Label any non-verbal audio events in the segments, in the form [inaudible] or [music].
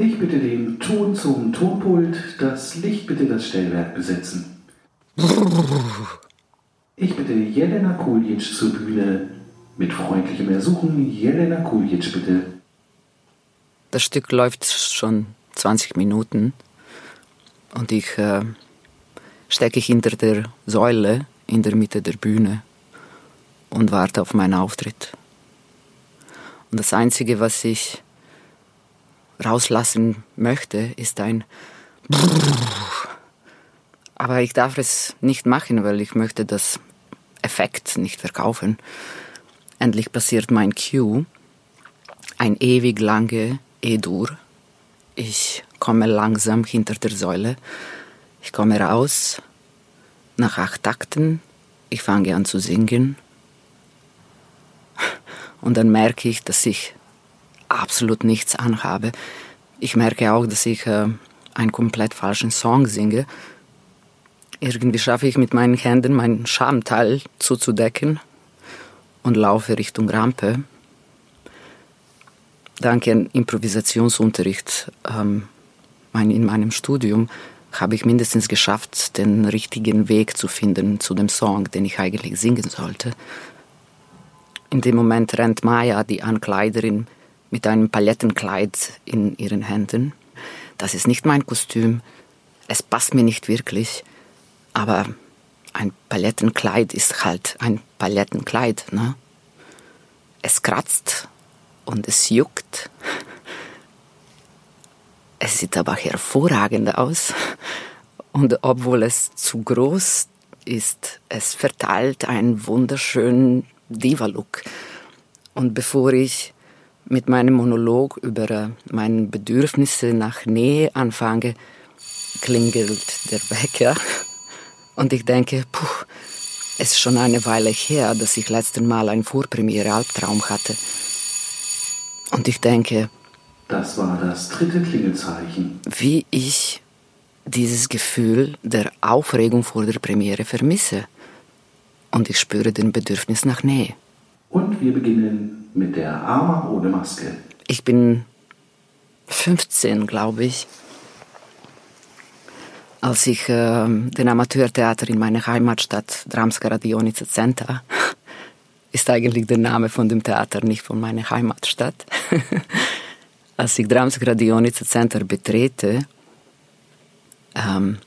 Ich bitte den Ton zum Tonpult, das Licht bitte das Stellwerk besetzen. Ich bitte Jelena Kuljic zur Bühne. Mit freundlichem Ersuchen, Jelena Kuljic bitte. Das Stück läuft schon 20 Minuten und ich äh, stecke hinter der Säule in der Mitte der Bühne und warte auf meinen Auftritt. Und das Einzige, was ich rauslassen möchte, ist ein aber ich darf es nicht machen, weil ich möchte das Effekt nicht verkaufen. Endlich passiert mein Cue, ein ewig lange E-Dur. Ich komme langsam hinter der Säule. Ich komme raus nach acht Takten. Ich fange an zu singen. Und dann merke ich, dass ich absolut nichts anhabe. Ich merke auch, dass ich äh, einen komplett falschen Song singe. Irgendwie schaffe ich mit meinen Händen meinen Schamteil zuzudecken und laufe Richtung Rampe. Dank an Improvisationsunterricht ähm, in meinem Studium habe ich mindestens geschafft, den richtigen Weg zu finden zu dem Song, den ich eigentlich singen sollte. In dem Moment rennt Maya, die Ankleiderin, mit einem Palettenkleid in ihren Händen. Das ist nicht mein Kostüm. Es passt mir nicht wirklich. Aber ein Palettenkleid ist halt ein Palettenkleid. Ne? Es kratzt und es juckt. [laughs] Es sieht aber hervorragend aus. Und obwohl es zu groß ist, es verteilt einen wunderschönen Diva-Look. Und bevor ich mit meinem Monolog über äh, meine Bedürfnisse nach Nähe anfange, klingelt der Wecker. Und ich denke, puh, es ist schon eine Weile her, dass ich letzten Mal einen Vorpremiere-Albtraum hatte. Und ich denke, das war das dritte Klingelzeichen. Wie ich dieses Gefühl der Aufregung vor der Premiere vermisse. Und ich spüre den Bedürfnis nach Nähe. Und wir beginnen mit der Arma ohne Maske. Ich bin 15, glaube ich. Als ich äh, den Amateurtheater in meiner Heimatstadt Dramska Radionica Center, [laughs] ist eigentlich der Name von dem Theater nicht von meiner Heimatstadt. [laughs] Als ich Dramska Radionica Center betrete ähm,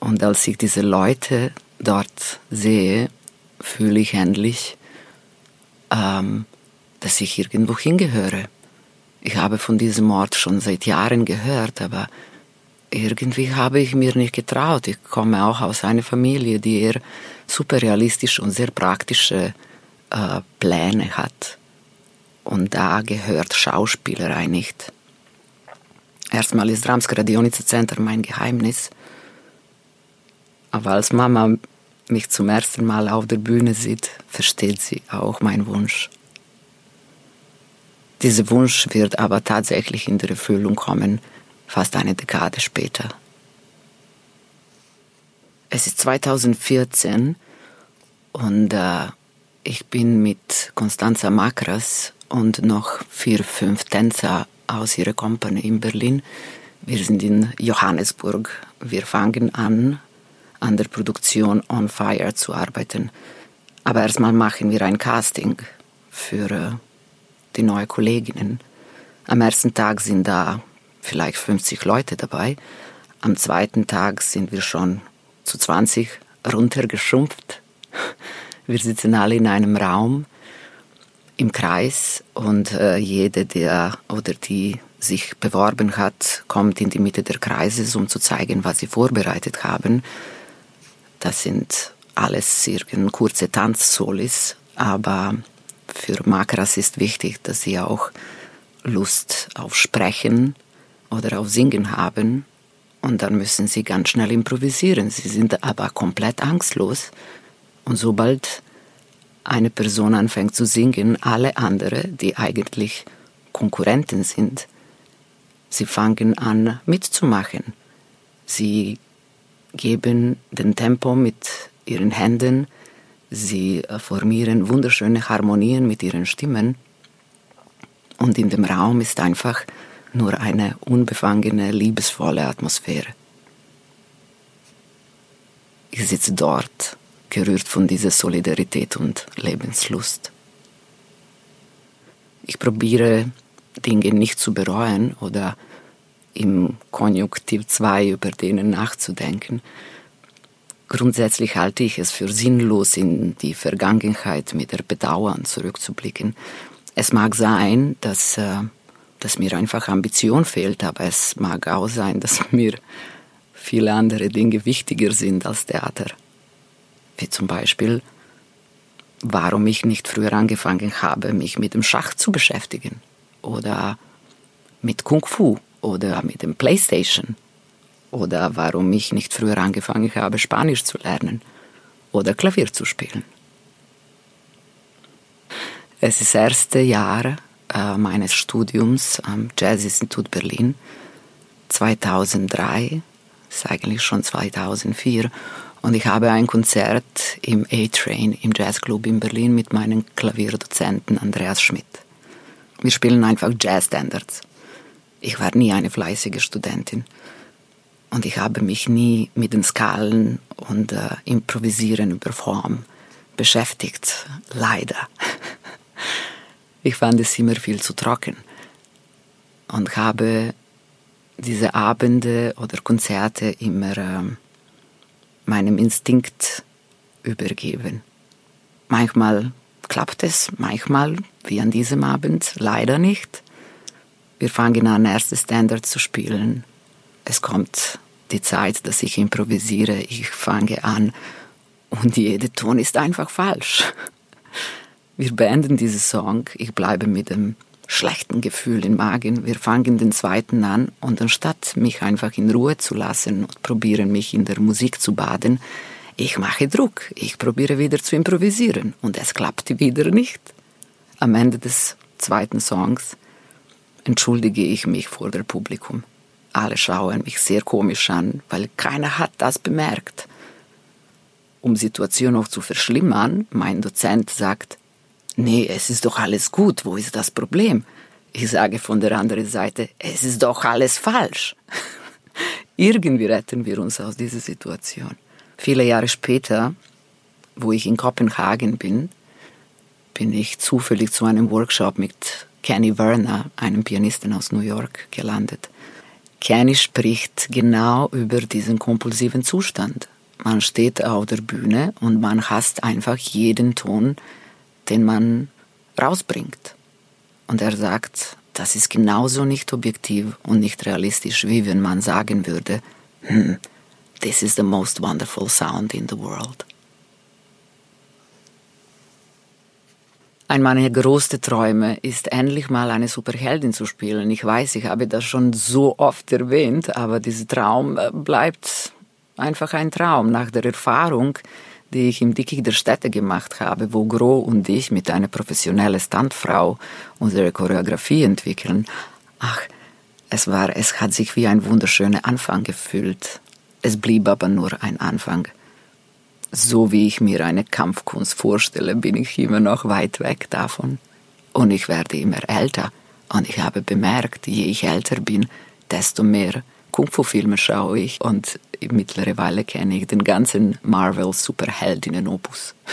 und als ich diese Leute dort sehe, fühle ich endlich, ähm, dass ich irgendwo hingehöre. Ich habe von diesem Ort schon seit Jahren gehört, aber irgendwie habe ich mir nicht getraut. Ich komme auch aus einer Familie, die eher superrealistisch und sehr praktische äh, Pläne hat. Und da gehört Schauspielerei nicht. Erstmal ist Ramsk Radionica Center mein Geheimnis. Aber als Mama mich zum ersten Mal auf der Bühne sieht, versteht sie auch meinen Wunsch. Dieser Wunsch wird aber tatsächlich in der Erfüllung kommen, fast eine Dekade später. Es ist 2014 und äh, ich bin mit Constanza Makras und noch vier, fünf Tänzer aus ihrer Company in Berlin. Wir sind in Johannesburg. Wir fangen an, an der Produktion On Fire zu arbeiten. Aber erstmal machen wir ein Casting für äh, die neuen Kolleginnen. Am ersten Tag sind da vielleicht 50 Leute dabei. Am zweiten Tag sind wir schon zu 20 runtergeschrumpft. [laughs] Wir sitzen alle in einem Raum im Kreis und äh, jede, der oder die sich beworben hat, kommt in die Mitte der Kreises, um zu zeigen, was sie vorbereitet haben. Das sind alles kurze Tanzsolis, aber für Makras ist wichtig, dass sie auch Lust auf Sprechen oder auf Singen haben und dann müssen sie ganz schnell improvisieren. Sie sind aber komplett angstlos und sobald eine Person anfängt zu singen, alle anderen, die eigentlich Konkurrenten sind, sie fangen an mitzumachen. Sie geben den Tempo mit ihren Händen, sie äh, formieren wunderschöne Harmonien mit ihren Stimmen und in dem Raum ist einfach nur eine unbefangene, liebesvolle Atmosphäre. Ich sitze dort, gerührt von dieser Solidarität und Lebenslust. Ich probiere Dinge nicht zu bereuen oder im Konjunktiv 2 über denen nachzudenken. Grundsätzlich halte ich es für sinnlos, in die Vergangenheit mit der Bedauern zurückzublicken. Es mag sein, dass, äh, dass mir einfach Ambition fehlt, aber es mag auch sein, dass [laughs] mir viele andere Dinge wichtiger sind als Theater. Wie zum Beispiel, warum ich nicht früher angefangen habe, mich mit dem Schach zu beschäftigen oder mit Kung Fu oder mit dem Playstation oder warum ich nicht früher angefangen habe, Spanisch zu lernen oder Klavier zu spielen. Es ist das erste Jahr äh, meines Studiums am Jazzinstitut Berlin 2003 ist eigentlich schon 2004. Und ich habe ein Konzert im A-Train im Jazzclub in Berlin mit meinem Klavierdozenten Andreas Schmidt. Wir spielen einfach Jazzstandards. Ich war nie eine fleißige Studentin. Und ich habe mich nie mit den Skalen und äh, Improvisieren über Form beschäftigt. Leider. Ich fand es immer viel zu trocken. Und habe diese Abende oder Konzerte immer äh, meinem Instinkt übergeben. Manchmal klappt es, manchmal, wie an diesem Abend, leider nicht. Wir fangen an, erste Standards zu spielen. Es kommt die Zeit, dass ich improvisiere. Ich fange an und jeder Ton ist einfach falsch. Wir beenden diesen Song. Ich bleibe mit dem schlechten Gefühl im Magen. Wir fangen den zweiten an und anstatt mich einfach in Ruhe zu lassen und probieren mich in der Musik zu baden, ich mache Druck. Ich probiere wieder zu improvisieren und es klappt wieder nicht. Am Ende des zweiten Songs entschuldige ich mich vor dem Publikum. Alle schauen mich sehr komisch an, weil keiner hat das bemerkt. Um die Situation noch zu verschlimmern, mein Dozent sagt, nee, es ist doch alles gut, wo ist das Problem? Ich sage von der anderen Seite, es ist doch alles falsch. [laughs] Irgendwie retten wir uns aus dieser Situation. Viele Jahre später, wo ich in Kopenhagen bin, bin ich zufällig zu einem Workshop mit Kenny Werner, einem Pianisten aus New York, gelandet. Kenny spricht genau über diesen kompulsiven Zustand. Man steht auf der Bühne und man hasst einfach jeden Ton, den man rausbringt. Und er sagt, das ist genauso nicht objektiv und nicht realistisch, wie wenn man sagen würde, hm, this is the most wonderful sound in the world. Ein meiner größten Träume ist endlich mal eine Superheldin zu spielen. Ich weiß, ich habe das schon so oft erwähnt, aber dieser Traum äh, bleibt einfach ein Traum. Nach der Erfahrung, die ich im Dickicht der Städte gemacht habe, wo Gro und ich mit einer professionellen Standfrau unsere Choreografie entwickeln. Ach, es war, es hat sich wie ein wunderschöner Anfang gefühlt. Es blieb aber nur ein Anfang. So wie ich mir eine Kampfkunst vorstelle, bin ich immer noch weit weg davon. Und ich werde immer älter. Und ich habe bemerkt, je ich älter bin, desto mehr Kung-Fu-Filme schaue ich und mittlerweile kenne ich den ganzen Marvel-Superheldinnen-Opus. [laughs]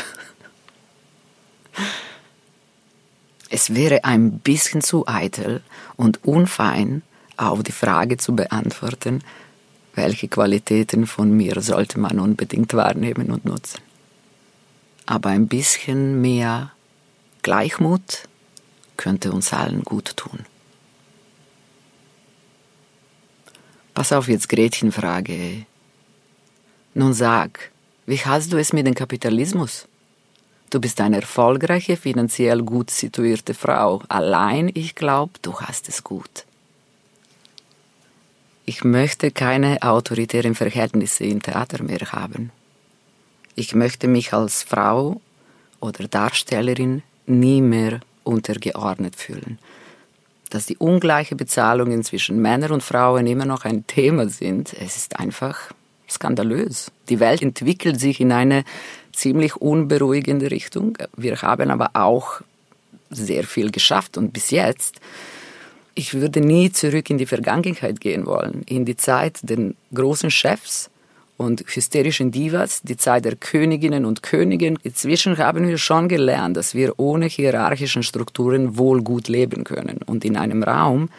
es wäre ein bisschen zu eitel und unfein, auf die Frage zu beantworten, welche Qualitäten von mir sollte man unbedingt wahrnehmen und nutzen. Aber ein bisschen mehr Gleichmut könnte uns allen gut tun. Pass auf jetzt Gretchenfrage. Nun sag, wie hast du es mit dem Kapitalismus? Du bist eine erfolgreiche, finanziell gut situierte Frau. Allein, ich glaube, du hast es gut. Ich möchte keine autoritären Verhältnisse im Theater mehr haben. Ich möchte mich als Frau oder Darstellerin nie mehr untergeordnet fühlen dass die ungleiche Bezahlungen zwischen Männern und Frauen immer noch ein Thema sind, es ist einfach skandalös. Die Welt entwickelt sich in eine ziemlich unberuhigende Richtung. Wir haben aber auch sehr viel geschafft und bis jetzt Ich würde nie zurück in die Vergangenheit gehen wollen, in die Zeit der großen Chefs und hysterischen Divas, die Zeit der Königinnen und Königen. Inzwischen haben wir schon gelernt, dass wir ohne hierarchischen Strukturen wohl gut leben können und in einem Raum,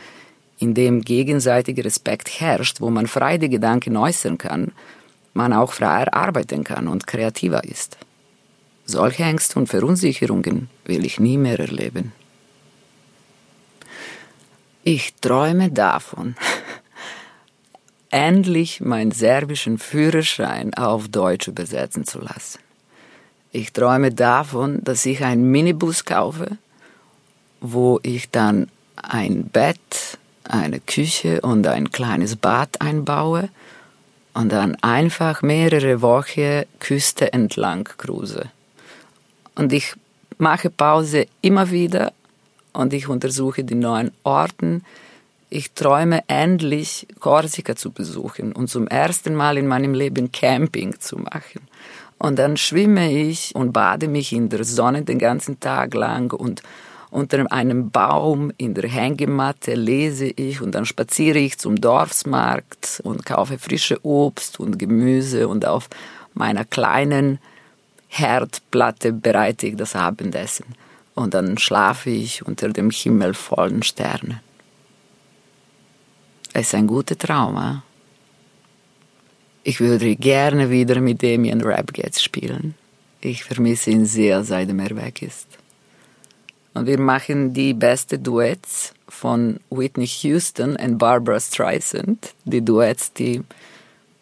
in dem gegenseitiger Respekt herrscht, wo man frei die Gedanken äußern kann, man auch freier arbeiten kann und kreativer ist. Solche Ängste und Verunsicherungen will ich nie mehr erleben. Ich träume davon, [laughs] endlich meinen serbischen Führerschein auf Deutsch übersetzen zu lassen. Ich träume davon, dass ich einen Minibus kaufe, wo ich dann ein Bett, eine Küche und ein kleines Bad einbaue und dann einfach mehrere Wochen Küste entlang cruise. Und ich mache Pause immer wieder und ich untersuche die neuen Orten. Ich träume endlich, Korsika zu besuchen und zum ersten Mal in meinem Leben Camping zu machen. Und dann schwimme ich und bade mich in der Sonne den ganzen Tag lang und unter einem Baum in der Hängematte lese ich und dann spaziere ich zum Dorfsmarkt und kaufe frische Obst und Gemüse und auf meiner kleinen Herdplatte bereite ich das Abendessen und dann schlafe ich unter dem Himmel vollen Sternen. Es ist ein guter Traum. Eh? Ich würde gerne wieder mit Damien Rapgets spielen. Ich vermisse ihn sehr, seitdem er weg ist. Und wir machen die besten Duets von Whitney Houston und Barbara Streisand, die Duets, die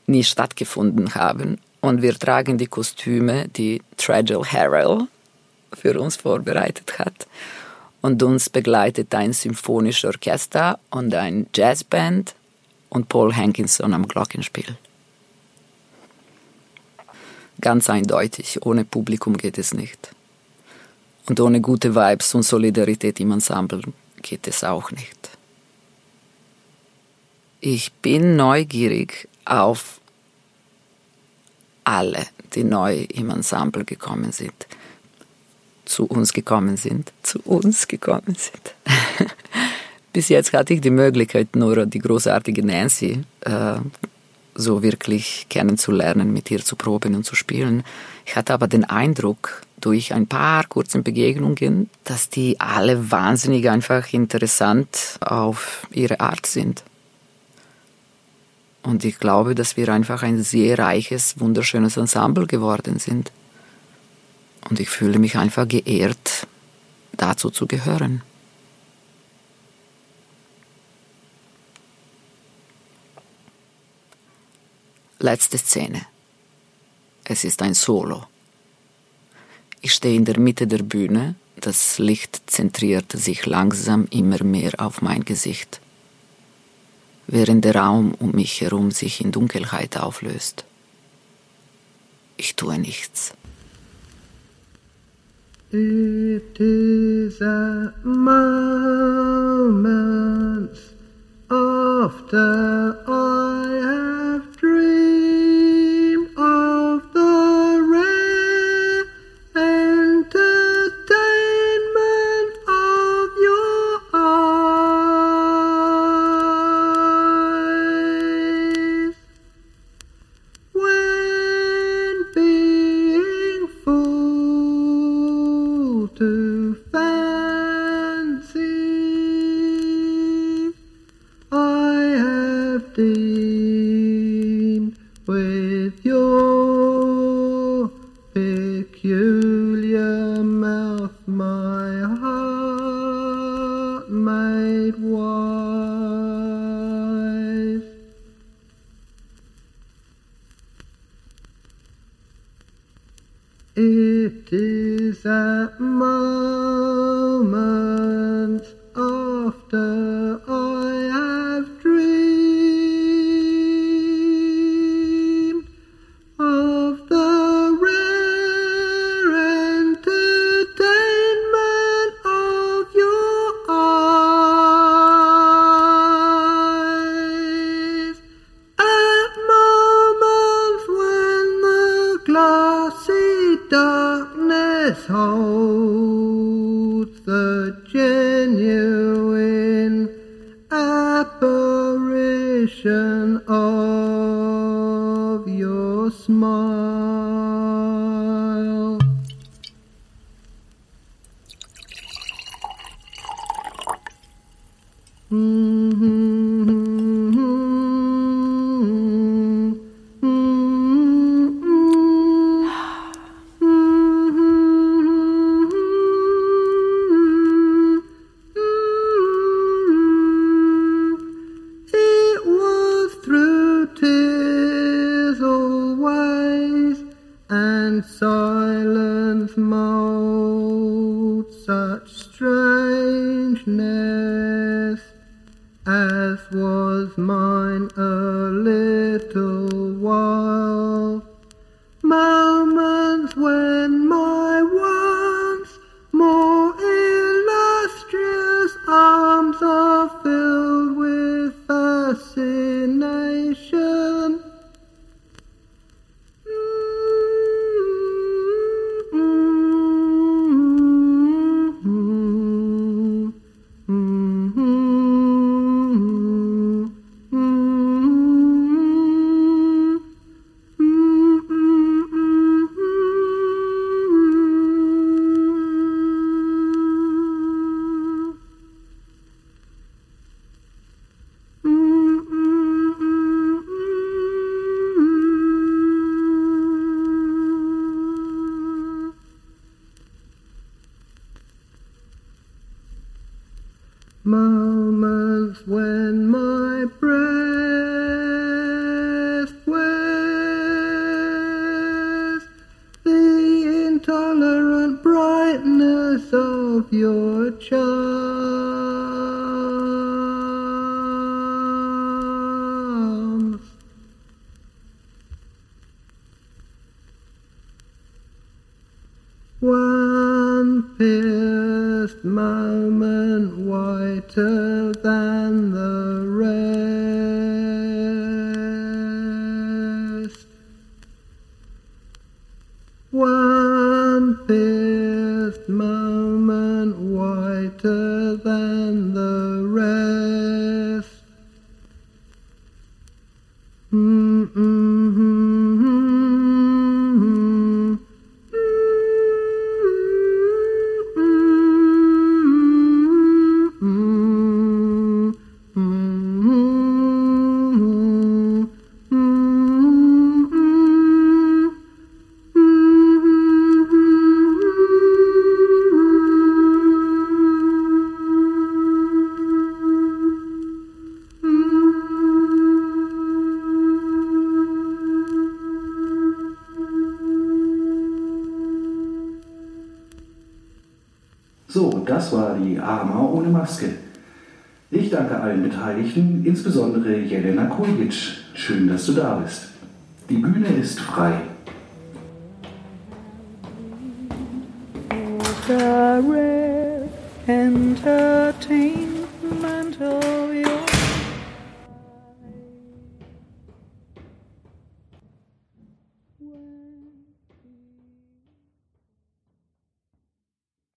nie stattgefunden haben. Und wir tragen die Kostüme, die Tragel Harrell für uns vorbereitet hat. Und uns begleitet ein symphonisches Orchester und ein Jazzband und Paul Hankinson am Glockenspiel. Ganz eindeutig, ohne Publikum geht es nicht. Und ohne gute Vibes und Solidarität im Ensemble geht es auch nicht. Ich bin neugierig auf alle, die neu im Ensemble gekommen sind zu uns gekommen sind, zu uns gekommen sind. [laughs] Bis jetzt hatte ich die Möglichkeit, nur die großartige Nancy äh, so wirklich kennenzulernen, mit ihr zu proben und zu spielen. Ich hatte aber den Eindruck, durch ein paar kurzen Begegnungen, dass die alle wahnsinnig einfach interessant auf ihre Art sind. Und ich glaube, dass wir einfach ein sehr reiches, wunderschönes Ensemble geworden sind. Und ich fühle mich einfach geehrt, dazu zu gehören. Letzte Szene. Es ist ein Solo. Ich stehe in der Mitte der Bühne, das Licht zentriert sich langsam immer mehr auf mein Gesicht, während der Raum um mich herum sich in Dunkelheit auflöst. Ich tue nichts. It is a moment 嘟 음. Was mine a little while. your child. Mm-mm. So, das war die Arma ohne Maske. Ich danke allen Beteiligten, insbesondere Jelena Kuljic. Schön, dass du da bist. Die Bühne ist frei. Rare entertainment.